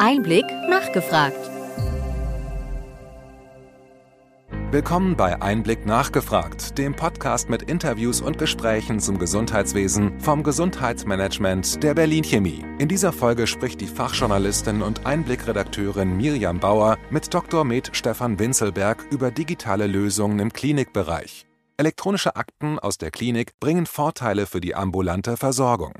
Einblick nachgefragt. Willkommen bei Einblick nachgefragt, dem Podcast mit Interviews und Gesprächen zum Gesundheitswesen vom Gesundheitsmanagement der Berlin Chemie. In dieser Folge spricht die Fachjournalistin und Einblickredakteurin Miriam Bauer mit Dr. Med Stefan Winzelberg über digitale Lösungen im Klinikbereich. Elektronische Akten aus der Klinik bringen Vorteile für die ambulante Versorgung.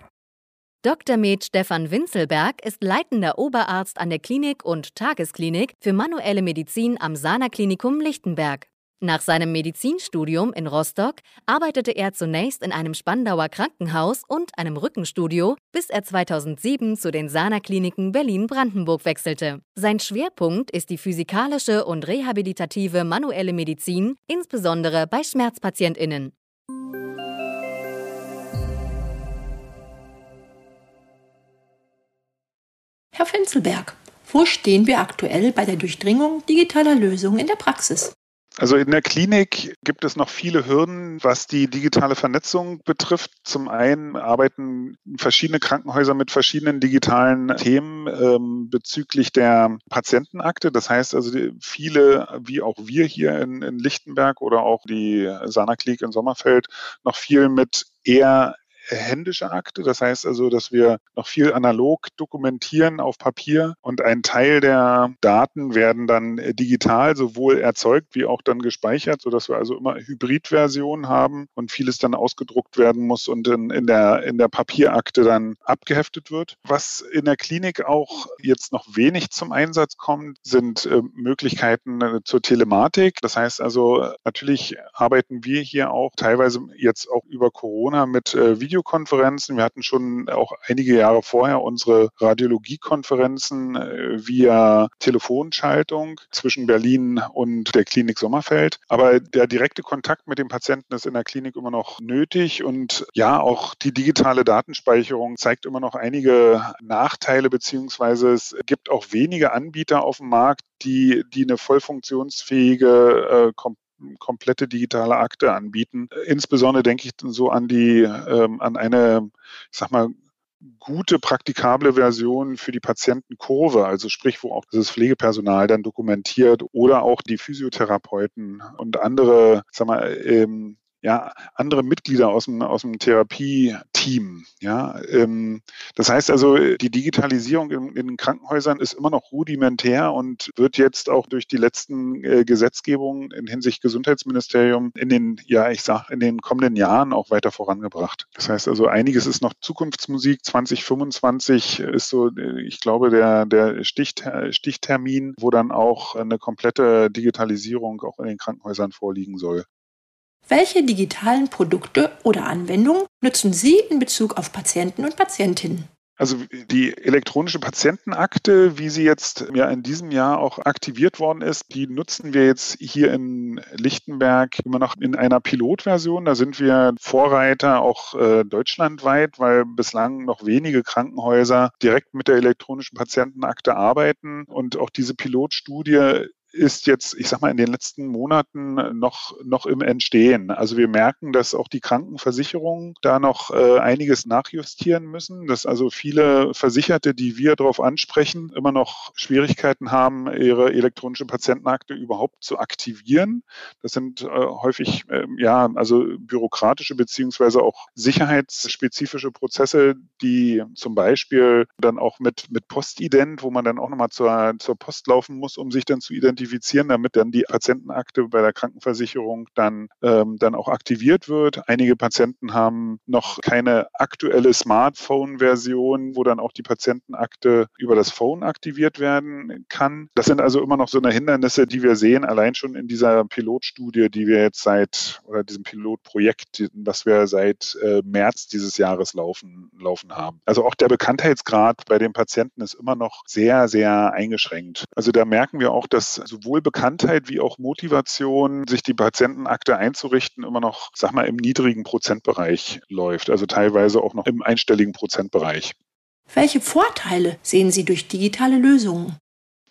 Dr. Med Stefan Winzelberg ist leitender Oberarzt an der Klinik und Tagesklinik für manuelle Medizin am Sana Klinikum Lichtenberg. Nach seinem Medizinstudium in Rostock arbeitete er zunächst in einem Spandauer Krankenhaus und einem Rückenstudio, bis er 2007 zu den Sana Kliniken Berlin-Brandenburg wechselte. Sein Schwerpunkt ist die physikalische und rehabilitative manuelle Medizin, insbesondere bei Schmerzpatientinnen. Herr Finzelberg, wo stehen wir aktuell bei der Durchdringung digitaler Lösungen in der Praxis? Also in der Klinik gibt es noch viele Hürden, was die digitale Vernetzung betrifft. Zum einen arbeiten verschiedene Krankenhäuser mit verschiedenen digitalen Themen ähm, bezüglich der Patientenakte. Das heißt also viele, wie auch wir hier in, in Lichtenberg oder auch die Sana Klinik in Sommerfeld, noch viel mit eher händische Akte. Das heißt also, dass wir noch viel analog dokumentieren auf Papier und ein Teil der Daten werden dann digital sowohl erzeugt wie auch dann gespeichert, sodass wir also immer Hybridversionen haben und vieles dann ausgedruckt werden muss und in, in, der, in der Papierakte dann abgeheftet wird. Was in der Klinik auch jetzt noch wenig zum Einsatz kommt, sind äh, Möglichkeiten äh, zur Telematik. Das heißt also, natürlich arbeiten wir hier auch teilweise jetzt auch über Corona mit äh, Video Videokonferenzen. Wir hatten schon auch einige Jahre vorher unsere Radiologiekonferenzen äh, via Telefonschaltung zwischen Berlin und der Klinik Sommerfeld. Aber der direkte Kontakt mit dem Patienten ist in der Klinik immer noch nötig und ja, auch die digitale Datenspeicherung zeigt immer noch einige Nachteile, beziehungsweise es gibt auch wenige Anbieter auf dem Markt, die, die eine voll funktionsfähige, äh, komplette digitale Akte anbieten. Insbesondere denke ich so an die, ähm, an eine, ich sag mal, gute, praktikable Version für die Patientenkurve, also sprich, wo auch das Pflegepersonal dann dokumentiert oder auch die Physiotherapeuten und andere, sag mal, ähm, ja, andere Mitglieder aus dem, aus dem Therapie-Team. Ja, ähm, das heißt also, die Digitalisierung in, in, den Krankenhäusern ist immer noch rudimentär und wird jetzt auch durch die letzten äh, Gesetzgebungen in Hinsicht Gesundheitsministerium in den, ja, ich sag, in den kommenden Jahren auch weiter vorangebracht. Das heißt also, einiges ist noch Zukunftsmusik. 2025 ist so, ich glaube, der, der Stichter, Stichtermin, wo dann auch eine komplette Digitalisierung auch in den Krankenhäusern vorliegen soll. Welche digitalen Produkte oder Anwendungen nutzen Sie in Bezug auf Patienten und Patientinnen? Also die elektronische Patientenakte, wie sie jetzt ja in diesem Jahr auch aktiviert worden ist, die nutzen wir jetzt hier in Lichtenberg immer noch in einer Pilotversion. Da sind wir Vorreiter auch äh, deutschlandweit, weil bislang noch wenige Krankenhäuser direkt mit der elektronischen Patientenakte arbeiten. Und auch diese Pilotstudie ist jetzt, ich sag mal, in den letzten Monaten noch, noch im Entstehen. Also wir merken, dass auch die Krankenversicherungen da noch äh, einiges nachjustieren müssen, dass also viele Versicherte, die wir darauf ansprechen, immer noch Schwierigkeiten haben, ihre elektronische Patientenakte überhaupt zu aktivieren. Das sind äh, häufig, äh, ja, also bürokratische beziehungsweise auch sicherheitsspezifische Prozesse, die zum Beispiel dann auch mit, mit Postident, wo man dann auch nochmal zur, zur Post laufen muss, um sich dann zu identifizieren, identifizieren, damit dann die Patientenakte bei der Krankenversicherung dann, ähm, dann auch aktiviert wird. Einige Patienten haben noch keine aktuelle Smartphone-Version, wo dann auch die Patientenakte über das Phone aktiviert werden kann. Das sind also immer noch so eine Hindernisse, die wir sehen, allein schon in dieser Pilotstudie, die wir jetzt seit, oder diesem Pilotprojekt, das wir seit äh, März dieses Jahres laufen, laufen haben. Also auch der Bekanntheitsgrad bei den Patienten ist immer noch sehr, sehr eingeschränkt. Also da merken wir auch, dass sowohl Bekanntheit wie auch Motivation, sich die Patientenakte einzurichten, immer noch, sag mal, im niedrigen Prozentbereich läuft. Also teilweise auch noch im einstelligen Prozentbereich. Welche Vorteile sehen Sie durch digitale Lösungen?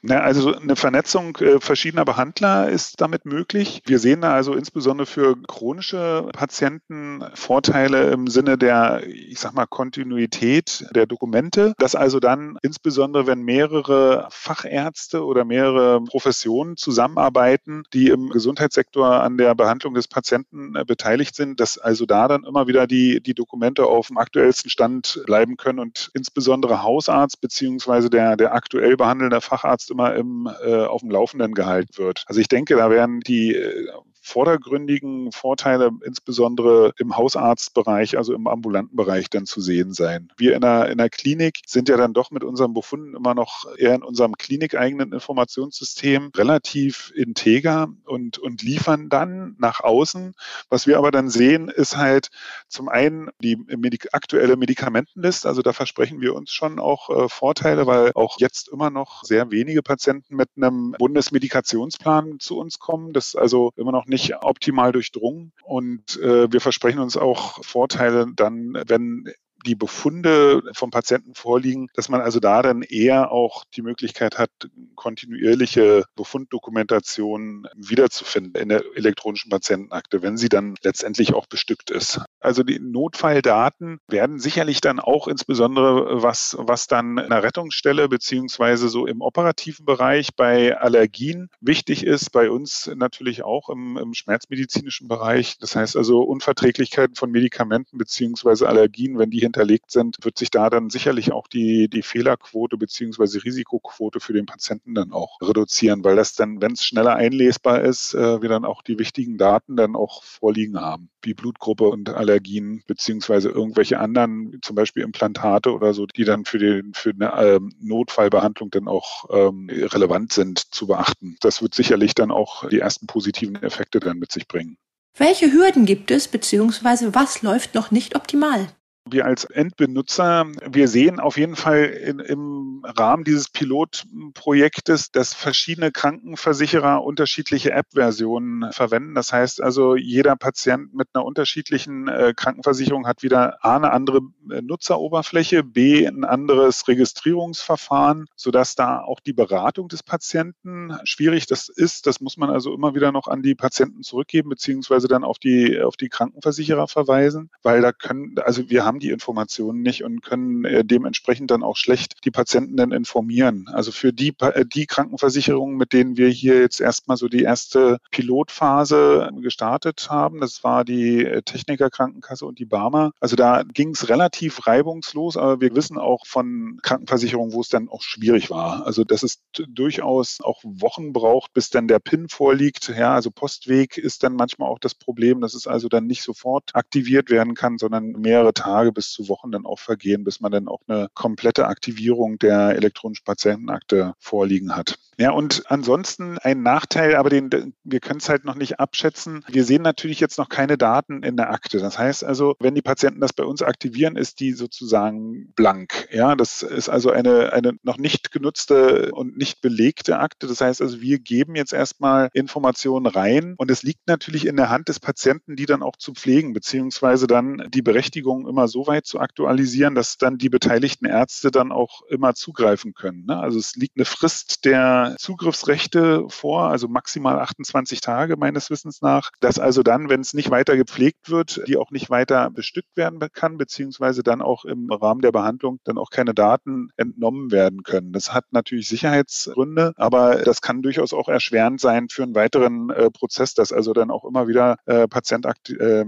Also eine Vernetzung äh, verschiedener Behandler ist damit möglich. Wir sehen da also insbesondere für chronische Patienten Vorteile im Sinne der, ich sag mal, Kontinuität der Dokumente, dass also dann insbesondere, wenn mehrere Fachärzte oder mehrere Professionen zusammenarbeiten, die im Gesundheitssektor an der Behandlung des Patienten äh, beteiligt sind, dass also da dann immer wieder die, die Dokumente auf dem aktuellsten Stand bleiben können und insbesondere Hausarzt beziehungsweise der, der aktuell behandelnde Facharzt immer im, äh, auf dem Laufenden gehalten wird. Also ich denke, da werden die äh, vordergründigen Vorteile insbesondere im Hausarztbereich, also im ambulanten Bereich dann zu sehen sein. Wir in der, in der Klinik sind ja dann doch mit unseren Befunden immer noch eher in unserem klinikeigenen Informationssystem relativ integer und, und liefern dann nach außen. Was wir aber dann sehen, ist halt zum einen die Medik aktuelle Medikamentenliste. Also da versprechen wir uns schon auch äh, Vorteile, weil auch jetzt immer noch sehr wenige Patienten mit einem Bundesmedikationsplan zu uns kommen. Das also immer noch nicht optimal durchdrungen. Und äh, wir versprechen uns auch Vorteile dann, wenn die Befunde vom Patienten vorliegen, dass man also da dann eher auch die Möglichkeit hat, kontinuierliche Befunddokumentation wiederzufinden in der elektronischen Patientenakte, wenn sie dann letztendlich auch bestückt ist. Also die Notfalldaten werden sicherlich dann auch insbesondere was, was dann in der Rettungsstelle beziehungsweise so im operativen Bereich bei Allergien wichtig ist, bei uns natürlich auch im, im schmerzmedizinischen Bereich. Das heißt also Unverträglichkeiten von Medikamenten beziehungsweise Allergien, wenn die hinterlegt sind, wird sich da dann sicherlich auch die, die Fehlerquote beziehungsweise Risikoquote für den Patienten dann auch reduzieren, weil das dann, wenn es schneller einlesbar ist, äh, wir dann auch die wichtigen Daten dann auch vorliegen haben, wie Blutgruppe und Allergien beziehungsweise irgendwelche anderen, zum Beispiel Implantate oder so, die dann für, den, für eine ähm, Notfallbehandlung dann auch ähm, relevant sind zu beachten. Das wird sicherlich dann auch die ersten positiven Effekte dann mit sich bringen. Welche Hürden gibt es, beziehungsweise was läuft noch nicht optimal? Wir als Endbenutzer, wir sehen auf jeden Fall in, im Rahmen dieses Pilotprojektes, dass verschiedene Krankenversicherer unterschiedliche App-Versionen verwenden. Das heißt also, jeder Patient mit einer unterschiedlichen äh, Krankenversicherung hat wieder A, eine andere äh, Nutzeroberfläche, B, ein anderes Registrierungsverfahren, sodass da auch die Beratung des Patienten schwierig das ist. Das muss man also immer wieder noch an die Patienten zurückgeben, beziehungsweise dann auf die, auf die Krankenversicherer verweisen, weil da können, also wir haben haben die Informationen nicht und können äh, dementsprechend dann auch schlecht die Patienten dann informieren. Also für die, äh, die Krankenversicherungen, mit denen wir hier jetzt erstmal so die erste Pilotphase gestartet haben, das war die äh, Techniker Krankenkasse und die Barmer. Also da ging es relativ reibungslos, aber wir wissen auch von Krankenversicherungen, wo es dann auch schwierig war. Also dass es durchaus auch Wochen braucht, bis dann der PIN vorliegt. Ja, also Postweg ist dann manchmal auch das Problem, dass es also dann nicht sofort aktiviert werden kann, sondern mehrere Tage Tage bis zu Wochen dann auch vergehen, bis man dann auch eine komplette Aktivierung der elektronischen Patientenakte vorliegen hat. Ja, und ansonsten ein Nachteil, aber den, wir können es halt noch nicht abschätzen. Wir sehen natürlich jetzt noch keine Daten in der Akte. Das heißt also, wenn die Patienten das bei uns aktivieren, ist die sozusagen blank. Ja, das ist also eine, eine noch nicht genutzte und nicht belegte Akte. Das heißt also, wir geben jetzt erstmal Informationen rein und es liegt natürlich in der Hand des Patienten, die dann auch zu pflegen, beziehungsweise dann die Berechtigung immer so weit zu aktualisieren, dass dann die beteiligten Ärzte dann auch immer zugreifen können. Ne? Also es liegt eine Frist der Zugriffsrechte vor, also maximal 28 Tage meines Wissens nach, dass also dann, wenn es nicht weiter gepflegt wird, die auch nicht weiter bestückt werden kann, beziehungsweise dann auch im Rahmen der Behandlung dann auch keine Daten entnommen werden können. Das hat natürlich Sicherheitsgründe, aber das kann durchaus auch erschwerend sein für einen weiteren äh, Prozess, dass also dann auch immer wieder äh, Patient äh,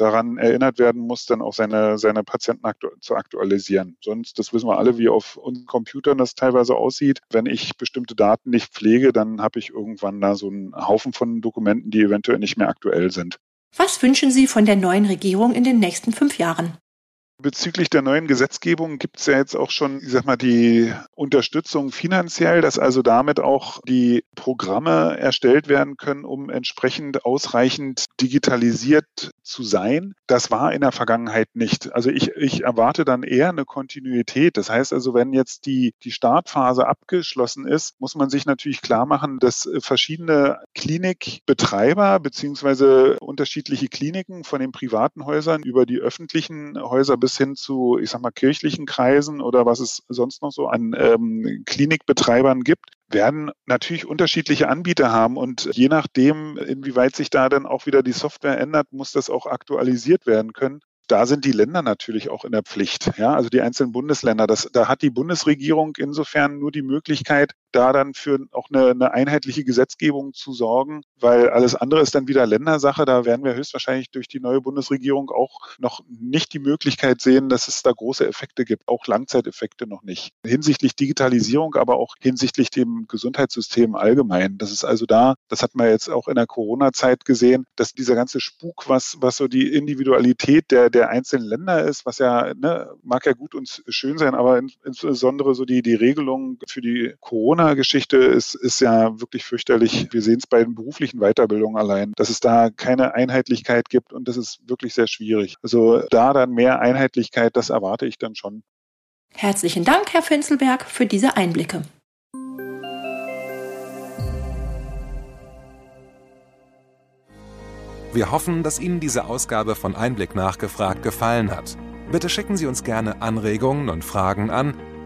daran erinnert werden muss, dann auch seine, seine Patienten aktu zu aktualisieren. Sonst, das wissen wir alle, wie auf unseren Computern das teilweise aussieht. Wenn ich bestimmte Daten nicht pflege, dann habe ich irgendwann da so einen Haufen von Dokumenten, die eventuell nicht mehr aktuell sind. Was wünschen Sie von der neuen Regierung in den nächsten fünf Jahren? Bezüglich der neuen Gesetzgebung gibt es ja jetzt auch schon, ich sag mal, die Unterstützung finanziell, dass also damit auch die Programme erstellt werden können, um entsprechend ausreichend digitalisiert zu sein. Das war in der Vergangenheit nicht. Also ich, ich erwarte dann eher eine Kontinuität. Das heißt also, wenn jetzt die, die Startphase abgeschlossen ist, muss man sich natürlich klar machen, dass verschiedene Klinikbetreiber beziehungsweise unterschiedliche Kliniken von den privaten Häusern über die öffentlichen Häuser bis bis hin zu, ich sag mal, kirchlichen Kreisen oder was es sonst noch so an ähm, Klinikbetreibern gibt, werden natürlich unterschiedliche Anbieter haben und je nachdem, inwieweit sich da dann auch wieder die Software ändert, muss das auch aktualisiert werden können da sind die Länder natürlich auch in der Pflicht. Ja, also die einzelnen Bundesländer. Das, da hat die Bundesregierung insofern nur die Möglichkeit, da dann für auch eine, eine einheitliche Gesetzgebung zu sorgen, weil alles andere ist dann wieder Ländersache. Da werden wir höchstwahrscheinlich durch die neue Bundesregierung auch noch nicht die Möglichkeit sehen, dass es da große Effekte gibt, auch Langzeiteffekte noch nicht. Hinsichtlich Digitalisierung, aber auch hinsichtlich dem Gesundheitssystem allgemein. Das ist also da, das hat man jetzt auch in der Corona-Zeit gesehen, dass dieser ganze Spuk, was, was so die Individualität der, der einzelnen Länder ist, was ja, ne, mag ja gut und schön sein, aber insbesondere so die, die Regelungen für die Corona Corona-Geschichte ist, ist ja wirklich fürchterlich. Wir sehen es bei den beruflichen Weiterbildungen allein, dass es da keine Einheitlichkeit gibt und das ist wirklich sehr schwierig. Also da dann mehr Einheitlichkeit, das erwarte ich dann schon. Herzlichen Dank, Herr Finzelberg, für diese Einblicke. Wir hoffen, dass Ihnen diese Ausgabe von Einblick nachgefragt gefallen hat. Bitte schicken Sie uns gerne Anregungen und Fragen an